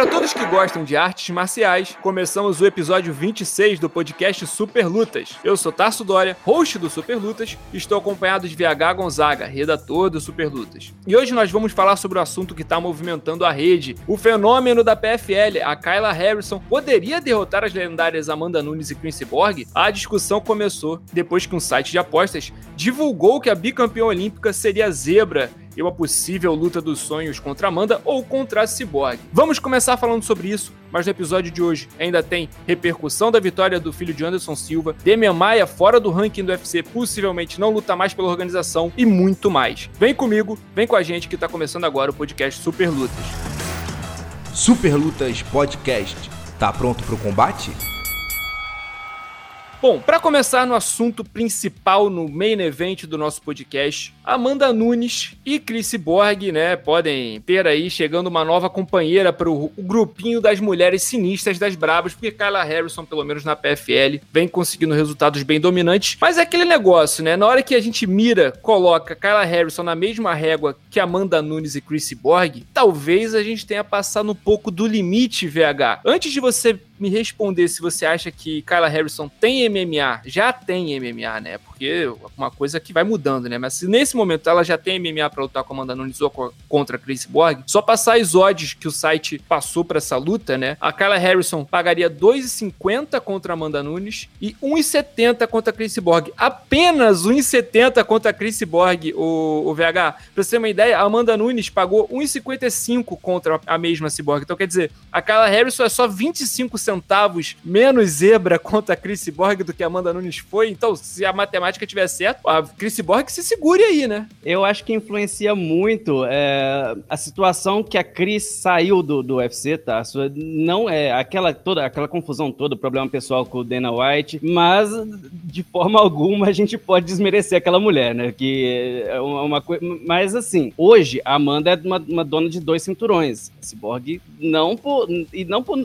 Para todos que gostam de artes marciais, começamos o episódio 26 do podcast Super Lutas. Eu sou Tarso Dória, host do Super Lutas, e estou acompanhado de VH Gonzaga, redator do Super Lutas. E hoje nós vamos falar sobre o assunto que está movimentando a rede. O fenômeno da PFL, a Kyla Harrison, poderia derrotar as lendárias Amanda Nunes e Chris Borg? A discussão começou depois que um site de apostas divulgou que a bicampeã olímpica seria zebra uma possível luta dos sonhos contra Amanda ou contra a Cyborg. Vamos começar falando sobre isso, mas no episódio de hoje ainda tem repercussão da vitória do filho de Anderson Silva, Demian Maia fora do ranking do UFC, possivelmente não luta mais pela organização e muito mais. Vem comigo, vem com a gente que está começando agora o podcast Super Lutas. Super Lutas Podcast. Tá pronto para o combate? Bom, para começar no assunto principal, no main event do nosso podcast, Amanda Nunes e Chris Borg, né, podem ter aí chegando uma nova companheira para o grupinho das mulheres sinistras das brabas, porque Kyla Harrison, pelo menos na PFL, vem conseguindo resultados bem dominantes. Mas é aquele negócio, né? Na hora que a gente mira, coloca Kyla Harrison na mesma régua que Amanda Nunes e Chris Borg, talvez a gente tenha passado um pouco do limite, VH. Antes de você me responder se você acha que Kyla Harrison tem MMA, já tem MMA, né? Porque uma coisa que vai mudando, né? Mas se nesse momento ela já tem MMA para lutar com Amanda Nunes ou contra a Chris Borg, só passar as odds que o site passou para essa luta, né? A Kyla Harrison pagaria 2,50 contra Amanda Nunes e 1,70 contra a Chris Borg. Apenas 1,70 contra a Chris Borg, o, o VH. Pra você ter uma ideia, a Amanda Nunes pagou 1,55 contra a mesma Cyborg. Então quer dizer, a Kyla Harrison é só 25 centavos centavos menos zebra contra a Chris Borg do que a Amanda Nunes foi. Então, se a matemática tiver certo, a Chris Borg se segure aí, né? Eu acho que influencia muito é, a situação que a Chris saiu do, do UFC, tá? Não é aquela toda aquela confusão toda, problema pessoal com o Dana White, mas de forma alguma a gente pode desmerecer aquela mulher, né? Que é uma coisa. Mas assim, hoje a Amanda é uma, uma dona de dois cinturões. Cyborg não por. E não por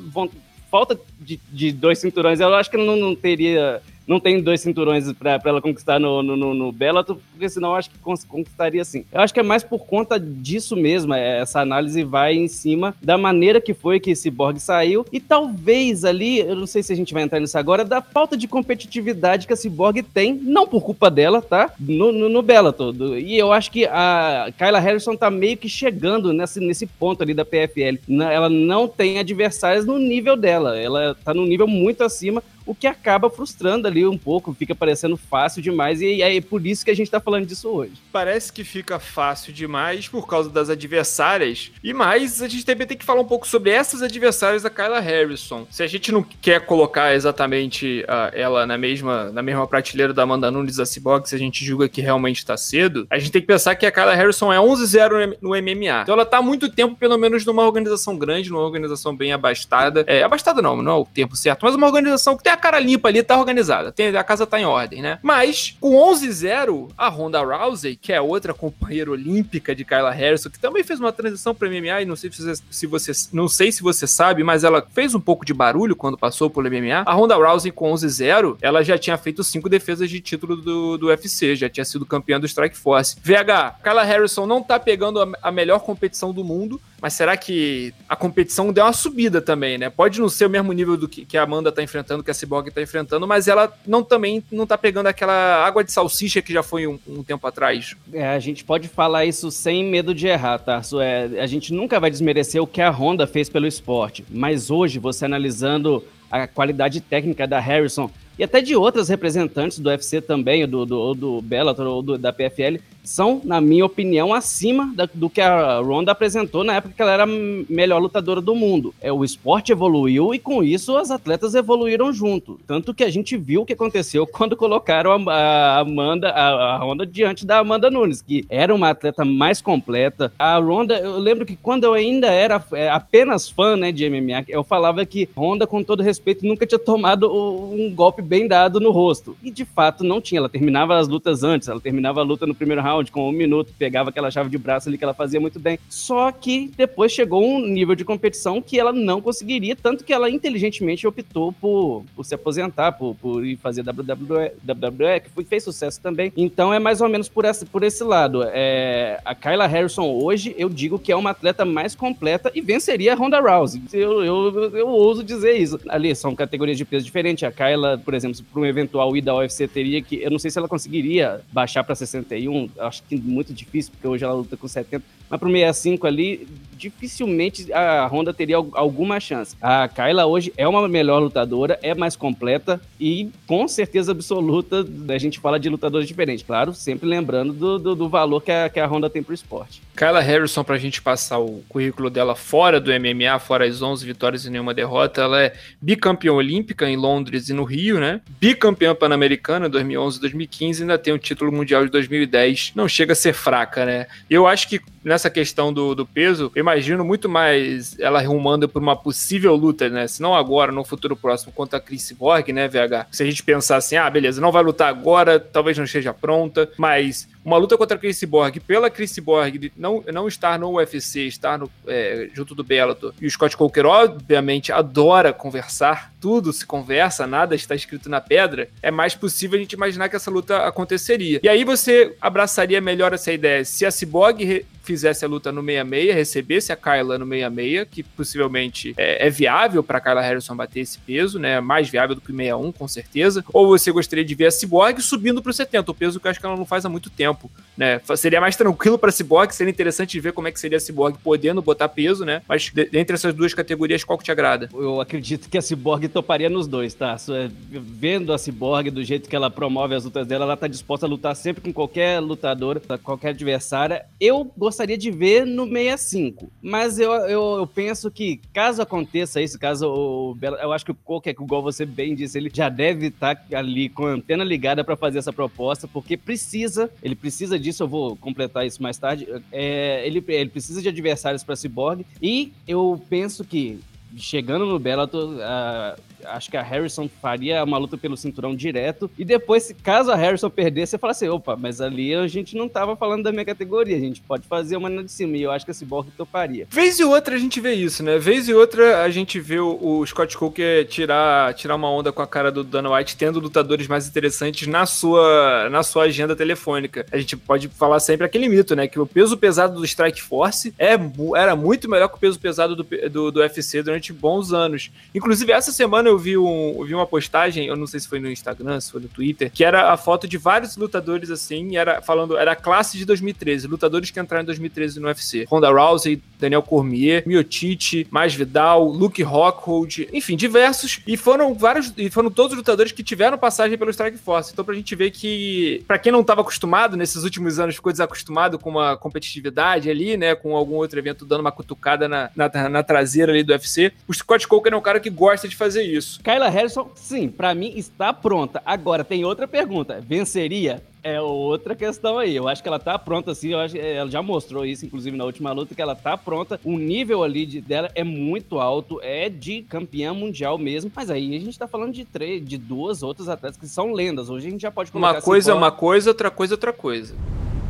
falta de, de dois cinturões, eu acho que não, não teria não tem dois cinturões para ela conquistar no, no, no Bellator, porque senão eu acho que conquistaria sim. Eu acho que é mais por conta disso mesmo, é, essa análise vai em cima da maneira que foi que esse Borg saiu e talvez ali, eu não sei se a gente vai entrar nisso agora, da falta de competitividade que a Cyborg tem, não por culpa dela, tá? No, no, no Bellator. E eu acho que a Kyla Harrison tá meio que chegando nesse, nesse ponto ali da PFL. Ela não tem adversários no nível dela, ela tá num nível muito acima, o que acaba frustrando ali um pouco, fica parecendo fácil demais, e é por isso que a gente tá falando disso hoje. Parece que fica fácil demais por causa das adversárias, e mais a gente também tem que falar um pouco sobre essas adversárias da Kyla Harrison. Se a gente não quer colocar exatamente uh, ela na mesma, na mesma prateleira da Amanda Nunes da Cyborg, se a gente julga que realmente tá cedo, a gente tem que pensar que a Kyla Harrison é 11-0 no MMA. Então ela tá há muito tempo, pelo menos, numa organização grande, numa organização bem abastada. É, abastada não, não é o tempo certo, mas uma organização que tem a cara limpa ali, tá organizada. Tem, a casa tá em ordem, né? Mas, com 11-0, a Ronda Rousey, que é outra companheira olímpica de Kyla Harrison, que também fez uma transição para MMA, e não sei se você, não sei se você sabe, mas ela fez um pouco de barulho quando passou pelo MMA. A Ronda Rousey, com 11-0, ela já tinha feito cinco defesas de título do, do UFC, já tinha sido campeã do Strike Force. VH, Kyla Harrison não tá pegando a, a melhor competição do mundo, mas será que a competição deu uma subida também, né? Pode não ser o mesmo nível do que, que a Amanda tá enfrentando, que a Cyborg tá enfrentando, mas ela não também não tá pegando aquela água de salsicha que já foi um, um tempo atrás. É, a gente pode falar isso sem medo de errar, tá? É, a gente nunca vai desmerecer o que a Honda fez pelo esporte, mas hoje, você analisando a qualidade técnica da Harrison e até de outras representantes do UFC também, do, do, do Bellator ou do, da PFL, são, na minha opinião, acima da, do que a Ronda apresentou na época que ela era a melhor lutadora do mundo. É, o esporte evoluiu e com isso as atletas evoluíram junto. Tanto que a gente viu o que aconteceu quando colocaram a, a Amanda, a, a Ronda diante da Amanda Nunes, que era uma atleta mais completa. A Ronda, eu lembro que quando eu ainda era é, apenas fã né, de MMA, eu falava que Ronda, com todo respeito, nunca tinha tomado um golpe bem dado no rosto. E de fato não tinha. Ela terminava as lutas antes, ela terminava a luta no primeiro round round com um minuto, pegava aquela chave de braço ali que ela fazia muito bem. Só que depois chegou um nível de competição que ela não conseguiria, tanto que ela inteligentemente optou por, por se aposentar, por, por ir fazer WWE, WWE que foi, fez sucesso também. Então é mais ou menos por, essa, por esse lado. É, a Kyla Harrison hoje, eu digo que é uma atleta mais completa e venceria a Ronda Rousey. Eu, eu, eu ouso dizer isso. Ali são categorias de peso diferentes. A Kyla, por exemplo, para um eventual ida ao UFC, teria que. Eu não sei se ela conseguiria baixar para 61, acho que muito difícil, porque hoje ela luta com 70. Mas pro 65 ali, dificilmente a Honda teria alguma chance. A Kyla hoje é uma melhor lutadora, é mais completa e com certeza absoluta a gente fala de lutadores diferentes. Claro, sempre lembrando do, do, do valor que a, que a Honda tem pro esporte. Kyla Harrison, pra gente passar o currículo dela fora do MMA, fora as 11 vitórias e nenhuma derrota, ela é bicampeã olímpica em Londres e no Rio, né? Bicampeã pan-americana em 2011 e 2015, ainda tem o título mundial de 2010. Não chega a ser fraca, né? Eu acho que nessa questão do, do peso, eu imagino muito mais ela rumando por uma possível luta, né? Se não agora, no futuro próximo, contra a Chris Borg, né, VH? Se a gente pensar assim, ah, beleza, não vai lutar agora, talvez não esteja pronta, mas uma luta contra a Chris Borg, pela Chris Borg não, não estar no UFC, estar no, é, junto do Bellator, e o Scott Coker, obviamente, adora conversar, tudo se conversa, nada está escrito na pedra, é mais possível a gente imaginar que essa luta aconteceria. E aí você abraçaria melhor essa ideia. Se a Cyborg fizesse a luta no 66, recebesse a Kyla no 66, que possivelmente é, é viável para Kyla Harrison bater esse peso, né? Mais viável do que o 61, com certeza. Ou você gostaria de ver a Cyborg subindo para o 70, o peso que eu acho que ela não faz há muito tempo, né? Seria mais tranquilo para Cyborg, seria interessante ver como é que seria a Cyborg podendo botar peso, né? Mas de, entre essas duas categorias, qual que te agrada? Eu acredito que a Cyborg toparia nos dois, tá? É, vendo a Cyborg do jeito que ela promove as lutas dela, ela tá disposta a lutar sempre com qualquer lutador, qualquer adversária. Eu gostaria de ver no 65. Mas eu, eu, eu penso que, caso aconteça isso, caso o Belo. Eu acho que o Coque, igual você bem disse, ele já deve estar tá ali com a antena ligada para fazer essa proposta, porque precisa, ele precisa disso, eu vou completar isso mais tarde. É, ele, ele precisa de adversários para Cyborg, e eu penso que chegando no Bellator, uh, acho que a Harrison faria uma luta pelo cinturão direto. E depois, caso a Harrison perdesse, você fala assim: opa, mas ali a gente não tava falando da minha categoria, a gente pode fazer uma de cima. E eu acho que a Cyborg toparia. Vez e outra a gente vê isso, né? Vez e outra a gente vê o, o Scott Coker tirar, tirar uma onda com a cara do Dana White, tendo lutadores mais interessantes na sua, na sua agenda telefônica. A gente pode falar sempre aquele mito, né? Que o peso pesado do Strike Force é, era muito melhor que o peso pesado do, do, do UFC durante bons anos. Inclusive, essa semana eu vi, um, eu vi uma postagem, eu não sei se foi no Instagram, se foi no Twitter, que era a foto de vários lutadores assim, era falando, era a classe de 2013, lutadores que entraram em 2013 no UFC. Ronda Rousey, Daniel Cormier, Miotite, Masvidal, Luke Rockhold, enfim, diversos. E foram vários, e foram todos os lutadores que tiveram passagem pelo Strike Force. Então, pra gente ver que, para quem não estava acostumado nesses últimos anos, ficou desacostumado com uma competitividade ali, né, com algum outro evento dando uma cutucada na, na, na traseira ali do UFC, o Scott Coker é um cara que gosta de fazer isso. Kyla Harrison, sim, para mim está pronta. Agora tem outra pergunta: venceria? É outra questão aí. Eu acho que ela tá pronta, assim. Eu acho ela já mostrou isso, inclusive, na última luta, que ela tá pronta. O nível ali de, dela é muito alto, é de campeã mundial mesmo. Mas aí a gente tá falando de três, de duas outras atletas que são lendas. Hoje a gente já pode colocar. Uma coisa é uma coisa, outra coisa é outra coisa.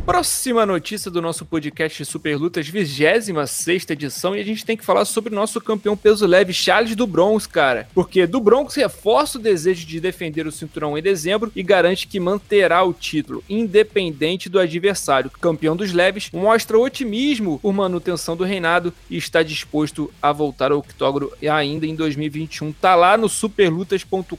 Próxima notícia do nosso podcast Super Lutas, 26 edição, e a gente tem que falar sobre o nosso campeão peso leve, Charles do Bronx, cara. Porque do Bronx reforça o desejo de defender o cinturão em dezembro e garante que manterá o título, independente do adversário. Campeão dos leves mostra otimismo por manutenção do reinado e está disposto a voltar ao octógono ainda em 2021. Tá lá no superlutas.com.br.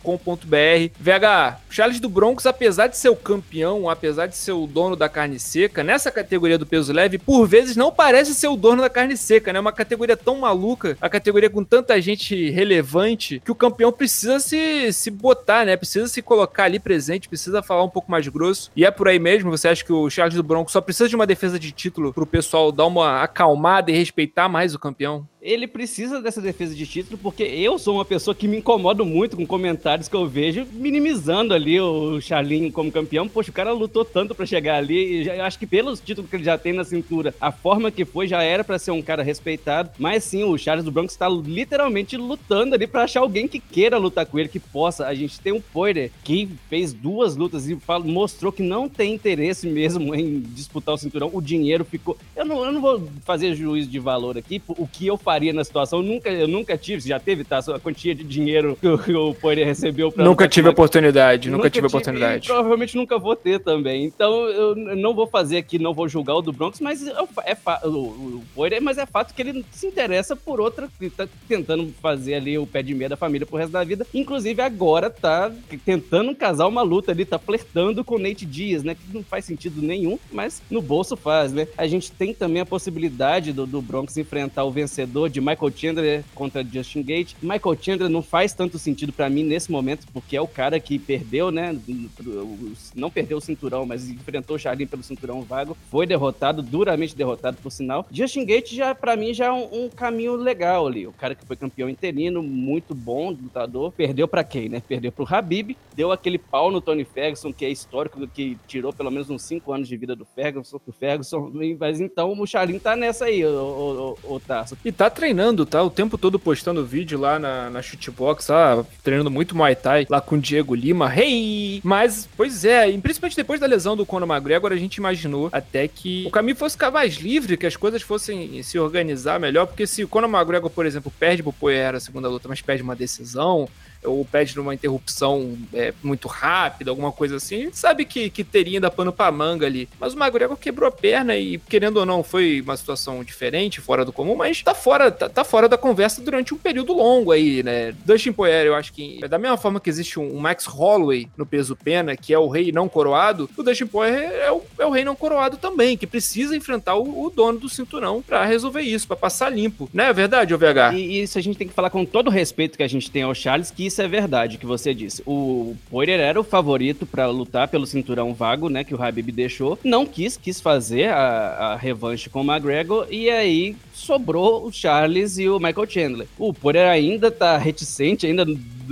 VH, Charles do Bronx, apesar de ser o campeão, apesar de ser o dono da carne seca, nessa categoria do peso leve, por vezes não parece ser o dono da carne seca, né? Uma categoria tão maluca, a categoria com tanta gente relevante, que o campeão precisa se, se botar, né? Precisa se colocar ali presente, precisa falar um pouco mais grosso. E é por aí mesmo, você acha que o Charles do Bronco só precisa de uma defesa de título pro pessoal dar uma acalmada e respeitar mais o campeão? Ele precisa dessa defesa de título, porque eu sou uma pessoa que me incomoda muito com comentários que eu vejo minimizando ali o Charlin como campeão. Poxa, o cara lutou tanto para chegar ali, e eu acho que pelos títulos que ele já tem na cintura, a forma que foi já era para ser um cara respeitado, mas sim, o Charles do Bronx está literalmente lutando ali para achar alguém que queira lutar com ele, que possa. A gente tem um Poirier que fez duas lutas e mostrou que não tem interesse mesmo em disputar o cinturão. O dinheiro ficou. Eu não, eu não vou fazer juízo de valor aqui, o que eu faria na situação. Eu nunca, eu nunca tive, já teve, tá? A quantia de dinheiro que o, o Poirier recebeu. Pra nunca tive oportunidade, nunca, nunca tive oportunidade. provavelmente nunca vou ter também. Então eu não vou fazer aqui, não vou julgar o do Bronx, mas é, é o, o Poirier, mas é fato que ele se interessa por outra, tá tentando fazer ali o pé de meia da família pro resto da vida. Inclusive agora tá tentando casar uma luta ali, tá flertando com o Nate Diaz, né? Que não faz sentido nenhum, mas no bolso faz, né? A gente tem também a possibilidade do, do Bronx enfrentar o vencedor de Michael Chandler contra Justin Gate. Michael Chandler não faz tanto sentido para mim nesse momento, porque é o cara que perdeu, né? Não perdeu o cinturão, mas enfrentou o Charlin pelo cinturão vago. Foi derrotado, duramente derrotado, por sinal. Justin Gate já, para mim, já é um, um, caminho legal ali. O cara que foi campeão interino, muito bom lutador. Perdeu para quem, né? Perdeu pro Habib, deu aquele pau no Tony Ferguson, que é histórico, que tirou pelo menos uns 5 anos de vida do Ferguson. Ferguson. Mas então o Charlin tá nessa aí, o, o, o Tasso. E tá treinando, tá? O tempo todo postando vídeo lá na, na shootbox, tá? Treinando muito Muay Thai lá com o Diego Lima. Hey! Mas, pois é, principalmente depois da lesão do Conor McGregor, a gente imaginou até que o caminho fosse ficar mais livre, que as coisas fossem se organizar melhor, porque se o Conor McGregor, por exemplo, perde pro Poirier a segunda luta, mas perde uma decisão, ou pede numa interrupção é, muito rápida, alguma coisa assim, a gente sabe que, que teria ainda pano pra manga ali. Mas o McGregor quebrou a perna e, querendo ou não, foi uma situação diferente, fora do comum, mas tá fora, tá, tá fora da conversa durante um período longo aí, né? Dustin Poirier, eu acho que, da mesma forma que existe um, Max Holloway no peso pena, que é o rei não coroado, o Dustin Poirier é o, é o rei não coroado também, que precisa enfrentar o, o dono do cinturão para resolver isso, para passar limpo. Não é verdade, OVH? E isso a gente tem que falar com todo o respeito que a gente tem ao Charles, que isso é verdade que você disse. O Poirier era o favorito para lutar pelo cinturão vago, né, que o Habib deixou. Não quis, quis fazer a, a revanche com o McGregor e aí sobrou o Charles e o Michael Chandler. O Poirier ainda tá reticente, ainda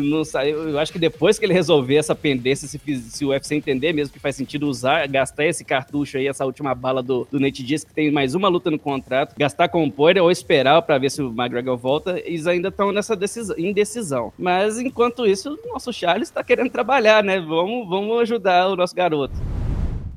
não saiu. Eu acho que depois que ele resolver essa pendência, se, se o UFC entender mesmo que faz sentido usar, gastar esse cartucho aí, essa última bala do, do Nate Diaz, que tem mais uma luta no contrato, gastar com o Poirier ou esperar para ver se o McGregor volta, eles ainda estão nessa decisão, indecisão. Mas enquanto isso, o nosso Charles está querendo trabalhar, né? Vamos, vamos ajudar o nosso garoto.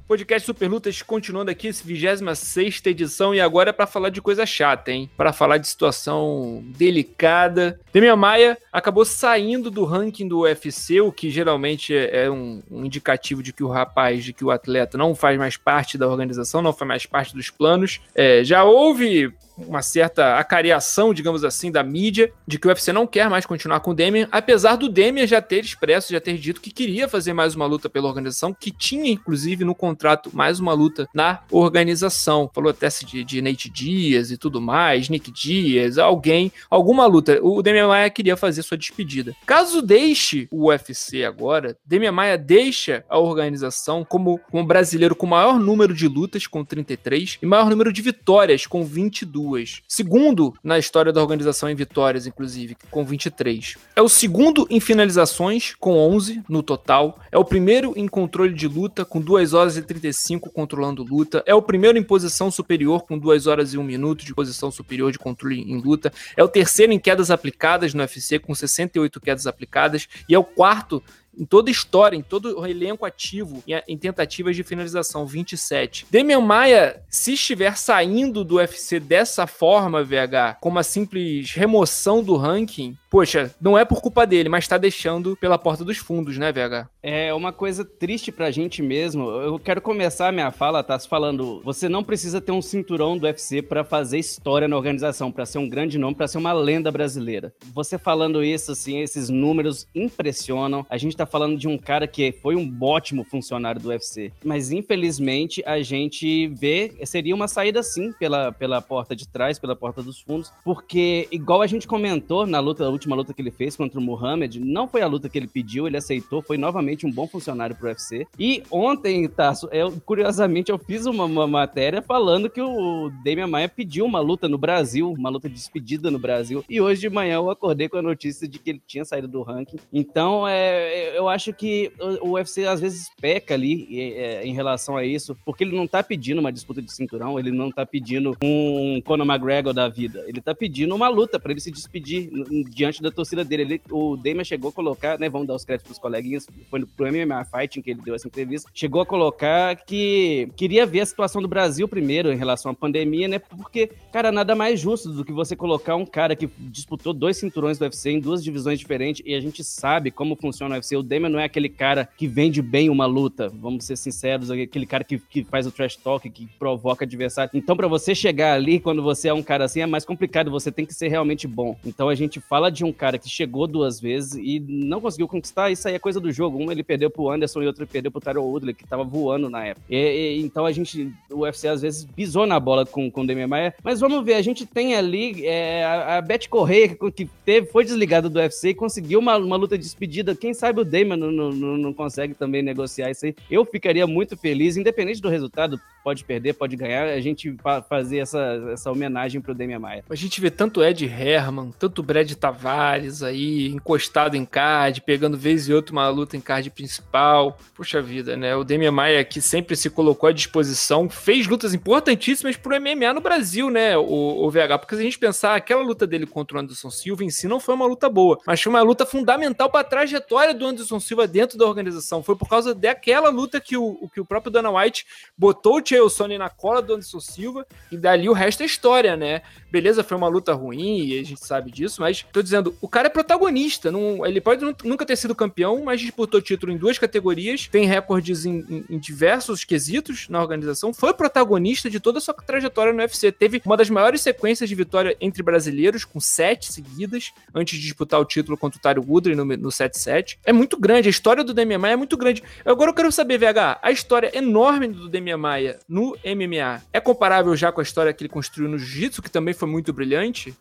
Podcast Super Lutas continuando aqui, 26 edição, e agora é para falar de coisa chata, hein? Para falar de situação delicada. Demian Maia acabou saindo do ranking do UFC, o que geralmente é um, um, indicativo de que o rapaz, de que o atleta não faz mais parte da organização, não faz mais parte dos planos. É, já houve uma certa acareação, digamos assim, da mídia, de que o UFC não quer mais continuar com o Demian, apesar do Demian já ter expresso, já ter dito que queria fazer mais uma luta pela organização, que tinha, inclusive, no contrato mais uma luta na organização. Falou até de, de Nate Dias e tudo mais, Nick Dias, alguém, alguma luta. O Demian Maia queria fazer sua despedida. Caso deixe o UFC agora, Demian Maia deixa a organização como, como brasileiro com maior número de lutas, com 33, e maior número de vitórias, com 22 duas. Segundo na história da organização em vitórias, inclusive, com 23. É o segundo em finalizações, com 11 no total. É o primeiro em controle de luta, com 2 horas e 35 controlando luta. É o primeiro em posição superior, com 2 horas e 1 minuto de posição superior de controle em luta. É o terceiro em quedas aplicadas no UFC, com 68 quedas aplicadas. E é o quarto em toda a história, em todo o elenco ativo, em, tentativas de finalização, 27. Demian Maia, se estiver saindo do UFC dessa forma, VH, com uma simples remoção do ranking, poxa, não é por culpa dele, mas tá deixando pela porta dos fundos, né, VH? É uma coisa triste pra gente mesmo. Eu quero começar a minha fala, tá? falando, você não precisa ter um cinturão do UFC para fazer história na organização, para ser um grande nome, para ser uma lenda brasileira. Você falando isso, assim, esses números impressionam. A gente tá falando de um cara que foi um ótimo funcionário do UFC, mas infelizmente a gente vê, seria uma saída sim pela, pela porta de trás, pela porta dos fundos, porque igual a gente comentou na luta última luta que ele fez contra o Muhammad, não foi a luta que ele pediu, ele aceitou, foi novamente um bom funcionário pro UFC. E ontem, Tasso, eu, curiosamente, eu fiz uma, uma, matéria falando que o Damian Maia pediu uma luta no Brasil, uma luta de despedida no Brasil. E hoje de manhã eu acordei com a notícia de que ele tinha saído do ranking. Então, é, eu acho que o UFC às vezes peca ali é, em relação a isso, porque ele não tá pedindo uma disputa de cinturão, ele não tá pedindo um Conor McGregor da vida. Ele tá pedindo uma luta para ele se despedir diante da torcida dele. Ele, o Damian chegou a colocar, né? Vamos dar os créditos pros coleguinhas, foi pro MMA Fighting que ele deu essa entrevista. Chegou a colocar que queria ver a situação do Brasil primeiro em relação à pandemia, né? Porque, cara, nada mais justo do que você colocar um cara que disputou dois cinturões do UFC em duas divisões diferentes e a gente sabe como funciona o UFC. O Damian não é aquele cara que vende bem uma luta, vamos ser sinceros, aquele cara que, que faz o trash talk, que provoca adversário. Então, para você chegar ali, quando você é um cara assim, é mais complicado, você tem que ser realmente bom. Então, a gente fala de um cara que chegou duas vezes e não conseguiu conquistar, isso aí é coisa do jogo. Um ele perdeu pro Anderson e outro ele perdeu pro Tyron Woodley, que tava voando na época. E, e, então, a gente, o UFC às vezes pisou na bola com, com o Demian Maia, mas vamos ver, a gente tem ali é, a, a Beth Correia, que, teve, foi desligada do UFC e conseguiu uma, uma luta de despedida. Quem sabe o Damian não, não, não consegue também negociar isso aí. Eu ficaria muito feliz, independente do resultado, pode perder, pode ganhar, a gente fazer essa, essa homenagem pro Demian Maia. A gente vê tanto Ed Herman, tanto Brad Tavares aí, encostado em card, pegando vez e outra uma luta em card principal. Puxa vida, né? O Demian Maia que sempre se colocou à disposição, fez lutas importantíssimas pro MMA no Brasil, né, o, o VH? Porque se a gente pensar, aquela luta dele contra o Anderson Silva em si não foi uma luta boa, mas foi uma luta fundamental para a trajetória do Anderson Silva dentro da organização. Foi por causa daquela luta que o, que o próprio Dana White botou o Sonnen na cola do Anderson Silva e dali o resto é história, né? Beleza, foi uma luta ruim e a gente sabe disso, mas tô dizendo, o cara é protagonista. Não, ele pode nunca ter sido campeão, mas disputou título em duas categorias, tem recordes em, em, em diversos quesitos na organização, foi protagonista de toda a sua trajetória no UFC. Teve uma das maiores sequências de vitória entre brasileiros, com sete seguidas, antes de disputar o título contra o Tyro Woodley no, no 7-7. É muito grande, a história do Demian Maia é muito grande. Agora eu quero saber, VH, a história enorme do Demian Maia no MMA é comparável já com a história que ele construiu no Jiu-Jitsu, que também foi muito brilhante?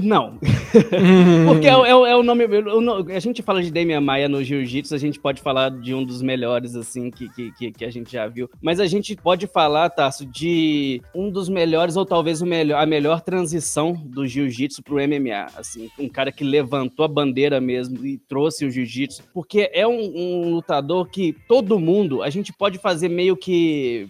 Não. Porque é, é, é, o nome. A gente fala de Demian Maia no Jiu-Jitsu, a gente pode falar de um dos melhores, assim, que, que, que, a gente já viu. Mas a gente pode falar, Tasso, de um dos melhores, ou talvez o melhor, a melhor transição do Jiu-Jitsu pro MMA. Assim, um cara que levantou a bandeira mesmo e trouxe o Jiu-Jitsu. Porque é um, um lutador que todo mundo, a gente pode fazer meio que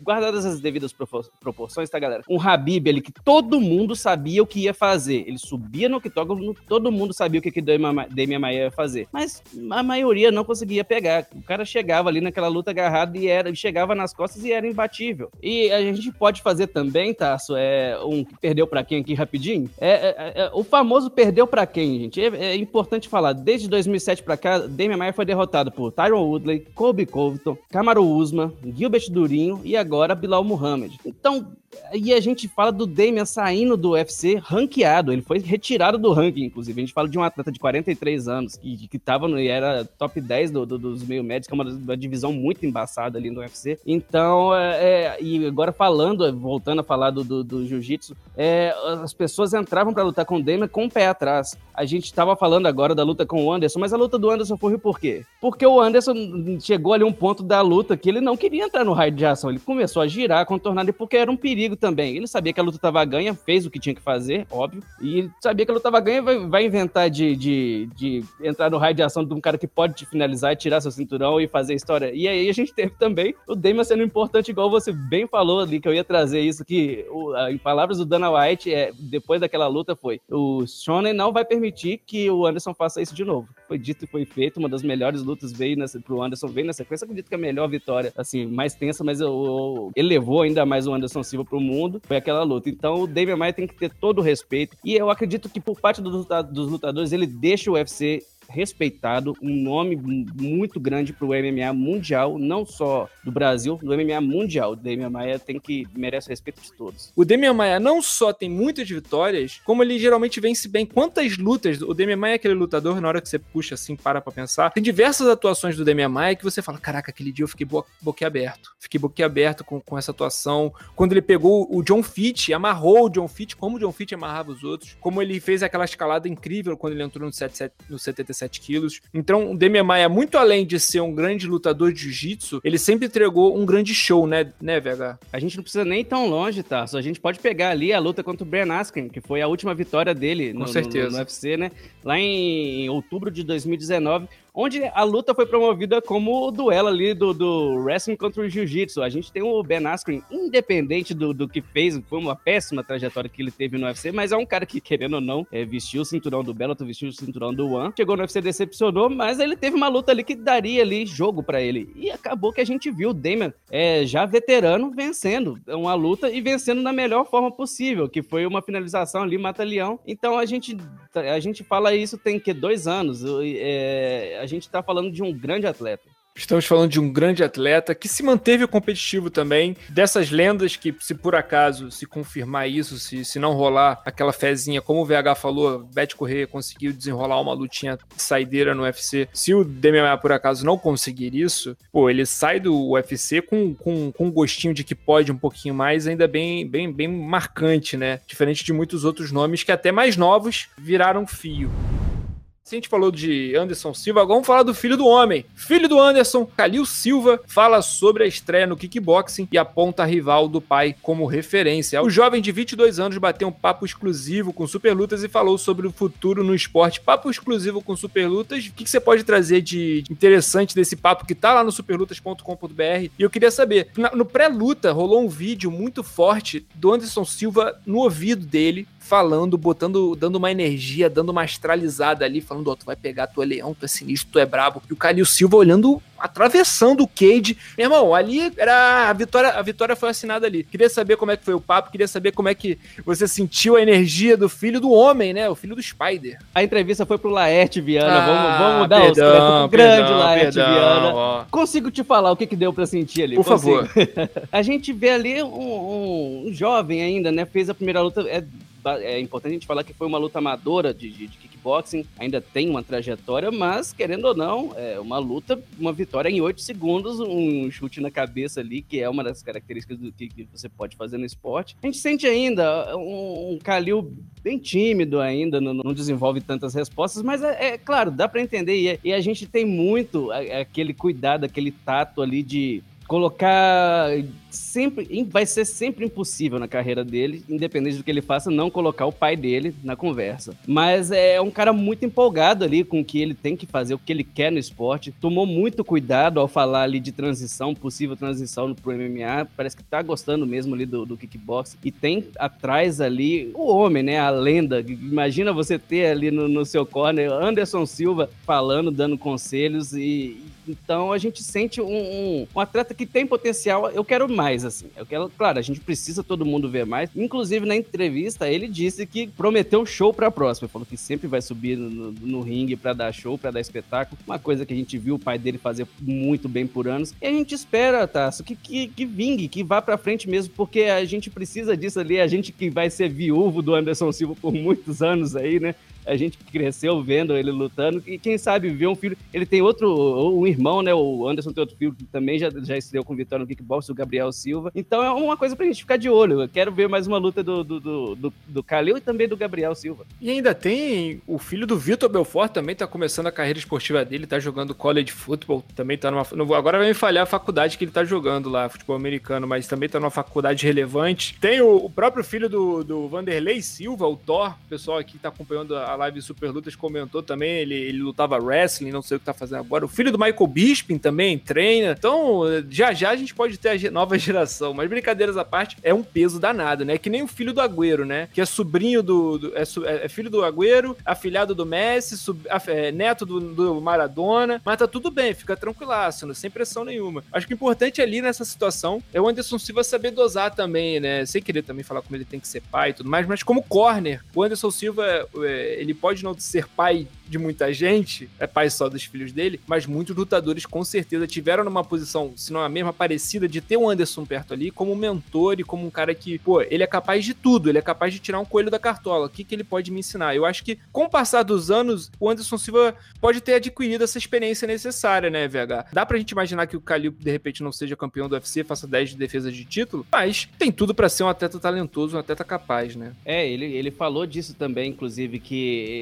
guardadas as devidas proporções, tá, galera? Um Habib ali que todo mundo sabia o que ia fazer. Ele subia no octógono, todo mundo sabia o que que Demian Maia ia fazer. Mas a maioria não conseguia pegar. O cara chegava ali naquela luta agarrado e era, chegava nas costas e era imbatível. E a gente pode fazer também, Tasso, é um que perdeu para quem aqui rapidinho? É, é, é, o famoso perdeu para quem, gente? É, é, importante falar. Desde 2007 para cá, Demian Maia foi derrotado por Tyron Woodley, Kobe Covington, Kamaru Usman, Gilbert Durinho e agora Bilal Muhammad. Então, e a gente fala do Damian saindo do UFC ranqueado. Ele foi retirado do ranking, inclusive. A gente fala de um atleta de 43 anos que, que tava no, e era top 10 do, do, dos meio médios, que é uma, uma, divisão muito embaçada ali no UFC. Então, é, é, e agora falando, voltando a falar do, do, do jiu-jitsu, é, as pessoas entravam para lutar com o Damian com o pé atrás. A gente estava falando agora da luta com o Anderson, mas a luta do Anderson foi por quê? Porque o Anderson chegou ali um ponto da luta que ele não queria entrar no raio de ação. Ele começou a girar, contornar, porque era um perigo também. Ele sabia que a luta estava ganha, fez o que tinha que fazer, óbvio. E ele sabia que a luta estava ganha, vai, vai inventar de, de, de, entrar no raio de ação de um cara que pode te finalizar, tirar seu cinturão e fazer história. E aí a gente teve também o Damian sendo importante, igual você bem falou ali, que eu ia trazer isso, que o, em palavras do Dana White, é, depois daquela luta foi, o Shonen não vai permitir que o Anderson faça isso de novo. Foi dito e foi feito, uma das melhores lutas veio nessa, pro Anderson, veio na sequência, acredito que a melhor vitória, assim, mais tensa, mas eu, eu, elevou ainda mais o Anderson Silva pro mundo, foi aquela luta. Então o Damian Maia tem que ter todo o respeito. E eu acredito que por parte do, dos lutadores, ele deixa o UFC respeitado, um nome muito grande para o MMA mundial, não só do Brasil, do MMA mundial. O Demian Maia tem que merece respeito de todos. O Demian Maia não só tem muitas vitórias, como ele geralmente vence bem. Quantas lutas? O Demian Maia é aquele lutador, na hora que você puxa assim, para pra pensar. Tem diversas atuações do Demian Maia que você fala: caraca, aquele dia eu fiquei bo boquiaberto. Fiquei boquiaberto com, com essa atuação. Quando ele pegou o John Fitch, amarrou o John Fitch, como o John Fitch amarrava os outros, como ele fez aquela escalada incrível quando ele entrou no, 77, no 77 quilos. Então, o Demian Maia, muito além de ser um grande lutador de jiu-jitsu, ele sempre entregou um grande show, né, né, VH? A gente não precisa nem ir tão longe, tá? Só a gente pode pegar ali a luta contra o Ben Askren, que foi a última vitória dele no, no, no, UFC, né? Lá em outubro de 2019 onde a luta foi promovida como o duelo ali do, do wrestling contra o jiu-jitsu. A gente tem o Ben Askren, independente do, do que fez, foi uma péssima trajetória que ele teve no UFC, mas é um cara que, querendo ou não, é, vestiu o cinturão do Bellator, vestiu o cinturão do One, chegou no UFC, decepcionou, mas ele teve uma luta ali que daria ali jogo para ele. E acabou que a gente viu o Damian, é, já veterano, vencendo uma luta e vencendo da melhor forma possível, que foi uma finalização ali, mata-leão. Então a gente, a gente fala isso tem que dois anos. É, a gente está falando de um grande atleta. Estamos falando de um grande atleta que se manteve competitivo também. Dessas lendas que, se por acaso se confirmar isso, se, se não rolar aquela fezinha, como o VH falou, Beth Correia conseguiu desenrolar uma lutinha de saideira no UFC. Se o MMA por acaso não conseguir isso, pô, ele sai do UFC com, com, com um gostinho de que pode um pouquinho mais, ainda bem, bem, bem marcante, né? Diferente de muitos outros nomes que até mais novos viraram fio. Se a gente falou de Anderson Silva, agora vamos falar do filho do homem. Filho do Anderson, Calil Silva, fala sobre a estreia no kickboxing e aponta rival do pai como referência. O jovem de 22 anos bateu um papo exclusivo com Superlutas e falou sobre o futuro no esporte. Papo exclusivo com Superlutas. O que, você pode trazer de interessante desse papo que tá lá no superlutas.com.br? E eu queria saber, no pré-luta rolou um vídeo muito forte do Anderson Silva no ouvido dele, falando, botando, dando uma energia, dando uma astralizada ali, falando, ó, oh, tu vai pegar, tu é leão, tu é sinistro, tu é brabo. E o Calil Silva olhando, atravessando o cage. Meu irmão, ali era a vitória, a vitória foi assinada ali. Queria saber como é que foi o papo, queria saber como é que você sentiu a energia do filho do homem, né? O filho do Spider. A entrevista foi pro Laerte Viana, ah, vamos, vamos dar perdão, os créditos. Grande perdão, Laerte perdão, Viana. Ó. Consigo te falar o que, que deu para sentir ali. Por Consigo. favor. a gente vê ali um, um, um jovem ainda, né? Fez a primeira luta. É, é importante a gente falar que foi uma luta amadora de, de, de kickboxing, ainda tem uma trajetória, mas, querendo ou não, é uma luta, uma vitória em 8 segundos, um chute na cabeça ali, que é uma das características do que, que você pode fazer no esporte. A gente sente ainda um, um Kalil bem tímido ainda, não, não, desenvolve tantas respostas, mas é, é claro, dá para entender, e, é, e, a gente tem muito aquele cuidado, aquele tato ali de colocar sempre vai ser sempre impossível na carreira dele, independente do que ele faça, não colocar o pai dele na conversa. Mas é um cara muito empolgado ali com o que ele tem que fazer, o que ele quer no esporte. Tomou muito cuidado ao falar ali de transição, possível transição pro MMA. Parece que tá gostando mesmo ali do, do kickbox. E tem atrás ali o homem, né? A lenda. Imagina você ter ali no, no seu corner Anderson Silva falando, dando conselhos e, então a gente sente um, um, um, atleta que tem potencial. Eu quero mais, assim. Eu quero, claro, a gente precisa todo mundo ver mais. Inclusive, na entrevista, ele disse que prometeu show pra próxima. Ele falou que sempre vai subir no, no ringue para dar show, para dar espetáculo. Uma coisa que a gente viu o pai dele fazer muito bem por anos. E a gente espera, Tasso, que, que, que vingue, que vá pra frente mesmo, porque a gente precisa disso ali. A gente que vai ser viúvo do Anderson Silva por muitos anos aí, né? A gente cresceu vendo ele lutando, e quem sabe ver um filho. Ele tem outro, um irmão, né? O Anderson tem outro filho que também já, já estreou com vitória no kickbox, o Gabriel Silva. Então é uma coisa pra gente ficar de olho. Eu quero ver mais uma luta do, do, do, do, do e também do Gabriel Silva. E ainda tem o filho do Vitor Belfort, também tá começando a carreira esportiva dele, tá jogando college football, também tá numa. Agora vai me falhar a faculdade que ele tá jogando lá, futebol americano, mas também tá numa faculdade relevante. Tem o, o próprio filho do, do Vanderlei Silva, o Thor, o pessoal aqui tá acompanhando a a live Super Lutas comentou também, ele, ele lutava wrestling, não sei o que tá fazendo agora. O filho do Michael Bisping também treina. Então, já já a gente pode ter a nova geração. Mas brincadeiras à parte, é um peso danado, né? Que nem o filho do Agüero, né? Que é sobrinho do. do é, é, filho do Agüero, afilhado do Messi, sub, é, neto do, do, Maradona. Mas tá tudo bem, fica tranquilaço, sem pressão nenhuma. Acho que o importante ali nessa situação é o Anderson Silva saber dosar também, né? Sem querer também falar como ele tem que ser pai e tudo mais, mas como corner, o Anderson Silva, é, Ele pode não ser pai de muita gente, é pai só dos filhos dele, mas muitos lutadores com certeza tiveram numa posição, se não a mesma parecida, de ter o Anderson perto ali como mentor e como um cara que, pô, ele é capaz de tudo, ele é capaz de tirar um coelho da cartola. O que, que ele pode me ensinar? Eu acho que com o passar dos anos, o Anderson Silva pode ter adquirido essa experiência necessária, né, VH? Dá pra gente imaginar que o Calil, de repente, não seja campeão do UFC, faça 10 de defesa de título, mas tem tudo para ser um atleta talentoso, um atleta capaz, né? É, ele, ele falou disso também, inclusive, que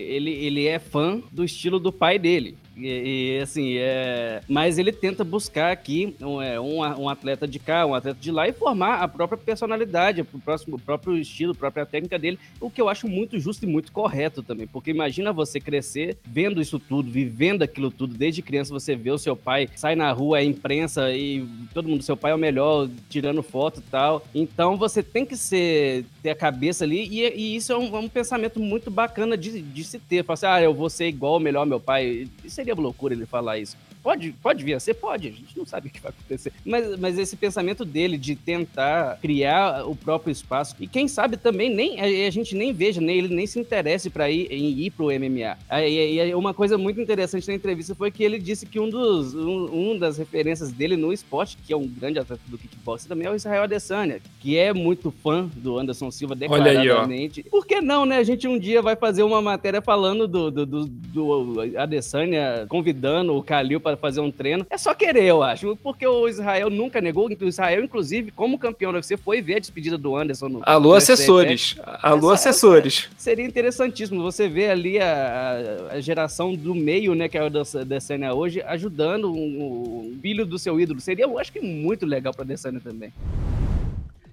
ele, ele é fã do estilo do pai dele. E, e, assim, é... mas ele tenta buscar aqui um, é, um, um, atleta de cá, um atleta de lá e formar a própria personalidade, o, próximo, o próprio estilo, a própria técnica dele, o que eu acho muito justo e muito correto também, porque imagina você crescer vendo isso tudo, vivendo aquilo tudo, desde criança você vê o seu pai, sai na rua, é imprensa e todo mundo, seu pai é o melhor, tirando foto e tal, então você tem que ser, ter a cabeça ali e, e isso é um, um, pensamento muito bacana de, de se ter, falar assim, ah, eu vou ser igual melhor meu pai, isso seria loucura ele falar isso. Pode, pode vir a ser? Pode, a gente não sabe o que vai acontecer. Mas, mas esse pensamento dele de tentar criar o próprio espaço, e quem sabe também nem a, a gente nem veja, nem ele nem se interesse para ir em ir pro MMA. E, uma coisa muito interessante na entrevista foi que ele disse que um dos um, um, das referências dele no esporte, que é um grande atleta do kickboxing também, é o Israel Adesanya, que é muito fã do Anderson Silva declaradamente. Olha aí, ó. Por que não, né? A gente um dia vai fazer uma matéria falando do, do, do, do Adesanya convidando o Kalil para fazer um treino. É só querer, eu acho. Porque o Israel nunca negou. O Israel, inclusive, como campeão do UFC, foi ver a despedida do Anderson no. Alô, assessores. Né? Alô, Essa, assessores. Seria interessantíssimo você ver ali a, a, geração do meio, né, que é o da hoje, ajudando o, o filho do seu ídolo. Seria, eu acho que muito legal pra Desânia também.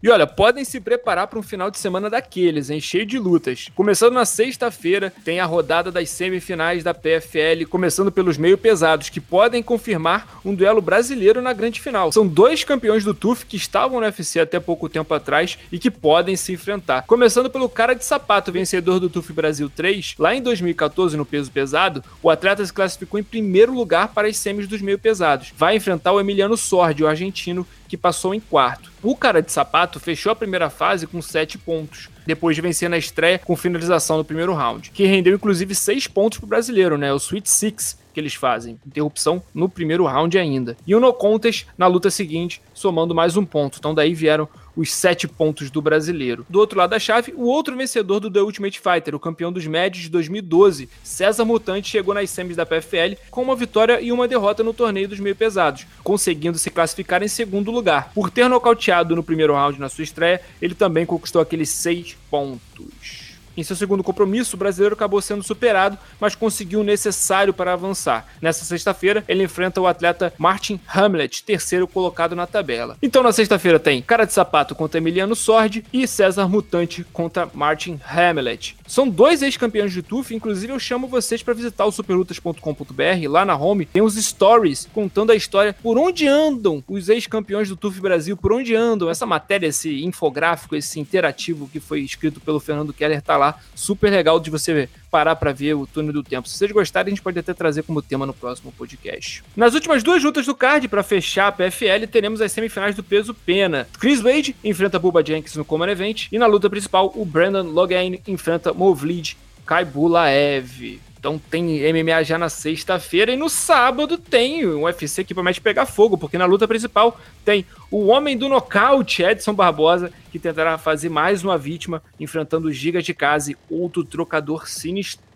E olha, podem se preparar para um final de semana daqueles, hein? Cheio de lutas. Começando na sexta-feira, tem a rodada das semifinais da PFL, começando pelos meio pesados, que podem confirmar um duelo brasileiro na grande final. São dois campeões do TUF que estavam no UFC até pouco tempo atrás e que podem se enfrentar. Começando pelo cara de sapato, vencedor do TUF Brasil 3, lá em 2014 no peso pesado, o atleta se classificou em primeiro lugar para as semis dos meio pesados. Vai enfrentar o Emiliano Sordi, o argentino, que passou em quarto. O cara de sapato fechou a primeira fase com 7 pontos, depois de vencer na estreia com finalização no primeiro round, que rendeu inclusive 6 pontos pro brasileiro, né? O Sweet Six que eles fazem, interrupção no primeiro round ainda. E o no contest na luta seguinte, somando mais um ponto. Então daí vieram os sete pontos do brasileiro. Do outro lado da chave, o outro vencedor do The Ultimate Fighter, o campeão dos médios de 2012, César Mutante, chegou nas semis da PFL com uma vitória e uma derrota no torneio dos meio pesados, conseguindo se classificar em segundo lugar. Por ter nocauteado no primeiro round na sua estreia, ele também conquistou aqueles seis pontos. Em seu segundo compromisso, o brasileiro acabou sendo superado, mas conseguiu o necessário para avançar. Nessa sexta-feira, ele enfrenta o atleta Martin Hamlet, terceiro colocado na tabela. Então na sexta-feira tem Cara de Sapato contra Emiliano Sordi e César Mutante contra Martin Hamlet. São dois ex-campeões de TUF, inclusive eu chamo vocês para visitar o superlutas.com.br. Lá na home tem os stories contando a história por onde andam os ex-campeões do TUF Brasil, por onde andam. Essa matéria, esse infográfico, esse interativo que foi escrito pelo Fernando Keller tá lá. Super legal de você parar para ver o túnel do tempo. Se vocês gostarem, a gente pode até trazer como tema no próximo podcast. Nas últimas duas lutas do card, para fechar a PFL, teremos as semifinais do peso pena. Chris Wade enfrenta Bubba Jenkins no Common Event, e na luta principal, o Brandon Logan enfrenta Movlid Kaibulaev. Então tem MMA já na sexta-feira e no sábado tem um UFC que promete pegar fogo, porque na luta principal tem o homem do nocaute, Edson Barbosa, que tentará fazer mais uma vítima, enfrentando o Giga de Case, outro trocador sinistro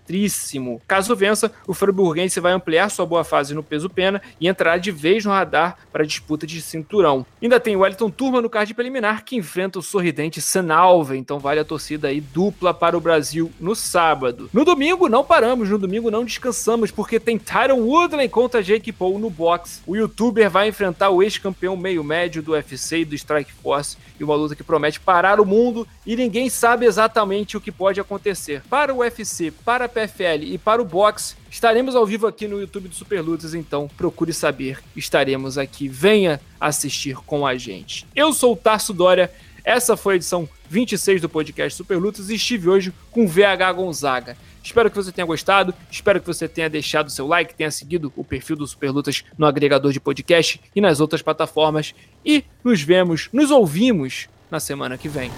Caso vença, o friburguense vai ampliar sua boa fase no peso pena e entrará de vez no radar para a disputa de cinturão. Ainda tem o Wellington Turma no card preliminar que enfrenta o sorridente Sanalve, então vale a torcida aí dupla para o Brasil no sábado. No domingo não paramos, no domingo não descansamos porque tem Tyron Woodley contra Jake Paul no box. O youtuber vai enfrentar o ex-campeão meio médio do UFC e do Strike Force e uma luta que promete parar o mundo e ninguém sabe exatamente o que pode acontecer. Para o UFC, para PFL e para o boxe, estaremos ao vivo aqui no YouTube do Super Lutas, então procure saber. Estaremos aqui, venha assistir com a gente. Eu sou o Tarso Dória, essa foi a edição 26 do podcast Super Lutas e estive hoje com VH Gonzaga. Espero que você tenha gostado, espero que você tenha deixado seu like, tenha seguido o perfil do Super Lutas no agregador de podcast e nas outras plataformas. E nos vemos, nos ouvimos na semana que vem.